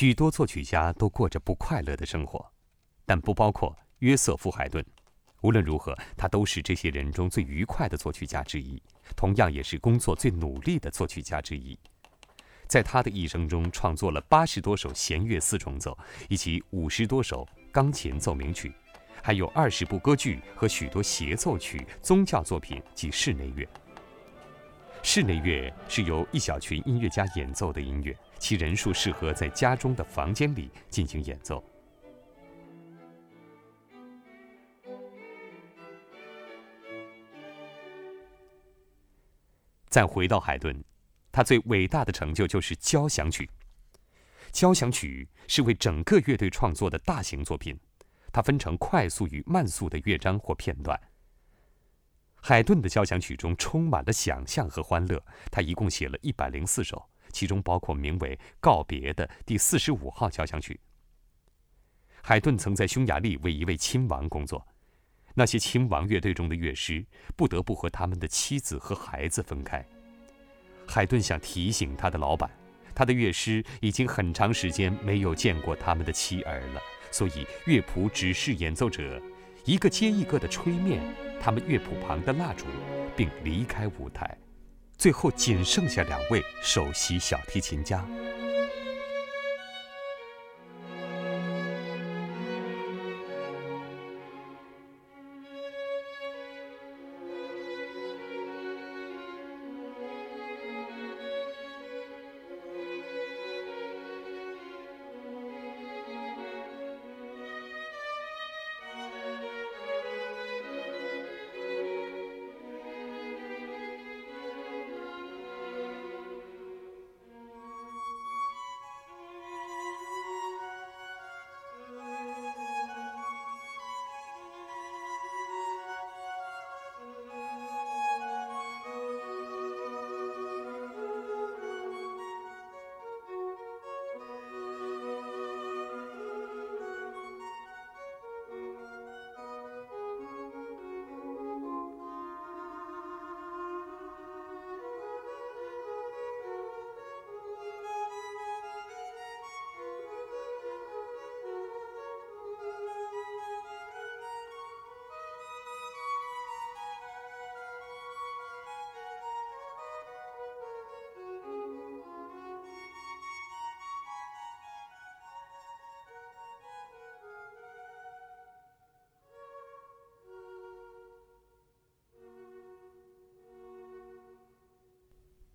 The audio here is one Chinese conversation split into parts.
许多作曲家都过着不快乐的生活，但不包括约瑟夫·海顿。无论如何，他都是这些人中最愉快的作曲家之一，同样也是工作最努力的作曲家之一。在他的一生中，创作了八十多首弦乐四重奏，以及五十多首钢琴奏鸣曲，还有二十部歌剧和许多协奏曲、宗教作品及室内乐。室内乐是由一小群音乐家演奏的音乐，其人数适合在家中的房间里进行演奏。再回到海顿，他最伟大的成就就是交响曲。交响曲是为整个乐队创作的大型作品，它分成快速与慢速的乐章或片段。海顿的交响曲中充满了想象和欢乐，他一共写了一百零四首，其中包括名为《告别》的第四十五号交响曲。海顿曾在匈牙利为一位亲王工作。那些亲王乐队中的乐师不得不和他们的妻子和孩子分开。海顿想提醒他的老板，他的乐师已经很长时间没有见过他们的妻儿了，所以乐谱指示演奏者一个接一个地吹灭他们乐谱旁的蜡烛，并离开舞台。最后仅剩下两位首席小提琴家。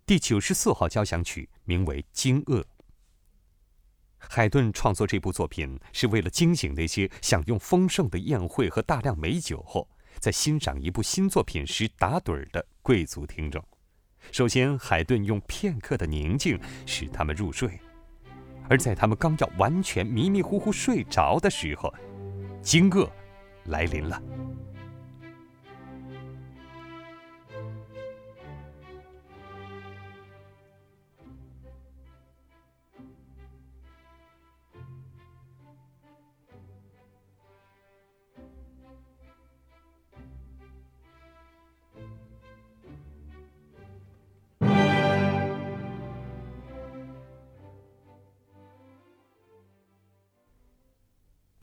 第九十四号交响曲名为《惊愕》。海顿创作这部作品是为了惊醒那些享用丰盛的宴会和大量美酒后，在欣赏一部新作品时打盹儿的贵族听众。首先，海顿用片刻的宁静使他们入睡，而在他们刚要完全迷迷糊糊睡着的时候，惊愕来临了。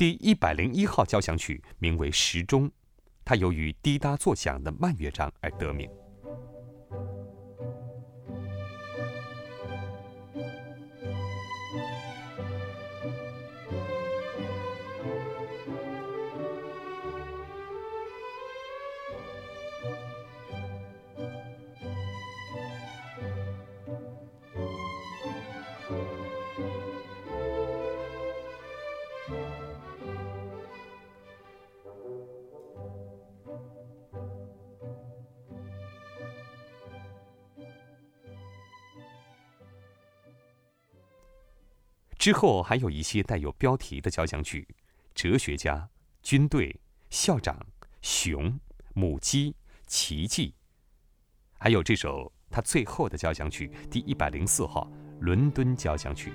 第一百零一号交响曲名为《时钟》，它由于滴答作响的慢乐章而得名。之后还有一些带有标题的交响曲，《哲学家》《军队》《校长》《熊》《母鸡》《奇迹》，还有这首他最后的交响曲第一百零四号《伦敦交响曲》。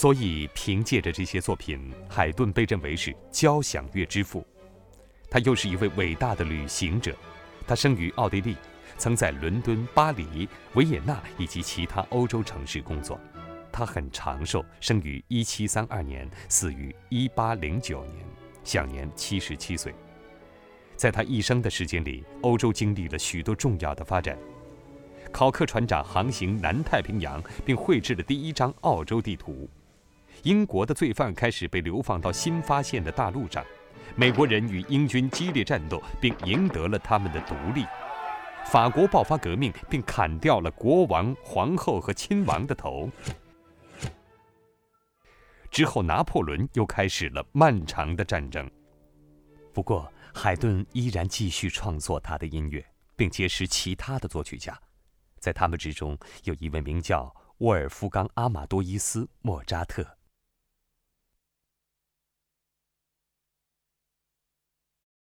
所以，凭借着这些作品，海顿被认为是交响乐之父。他又是一位伟大的旅行者。他生于奥地利，曾在伦敦、巴黎、维也纳以及其他欧洲城市工作。他很长寿，生于1732年，死于1809年，享年77岁。在他一生的时间里，欧洲经历了许多重要的发展。考克船长航行南太平洋，并绘制了第一张澳洲地图。英国的罪犯开始被流放到新发现的大陆上。美国人与英军激烈战斗，并赢得了他们的独立。法国爆发革命，并砍掉了国王、皇后和亲王的头。之后，拿破仑又开始了漫长的战争。不过，海顿依然继续创作他的音乐，并结识其他的作曲家。在他们之中，有一位名叫沃尔夫冈·阿马多伊斯·莫扎特。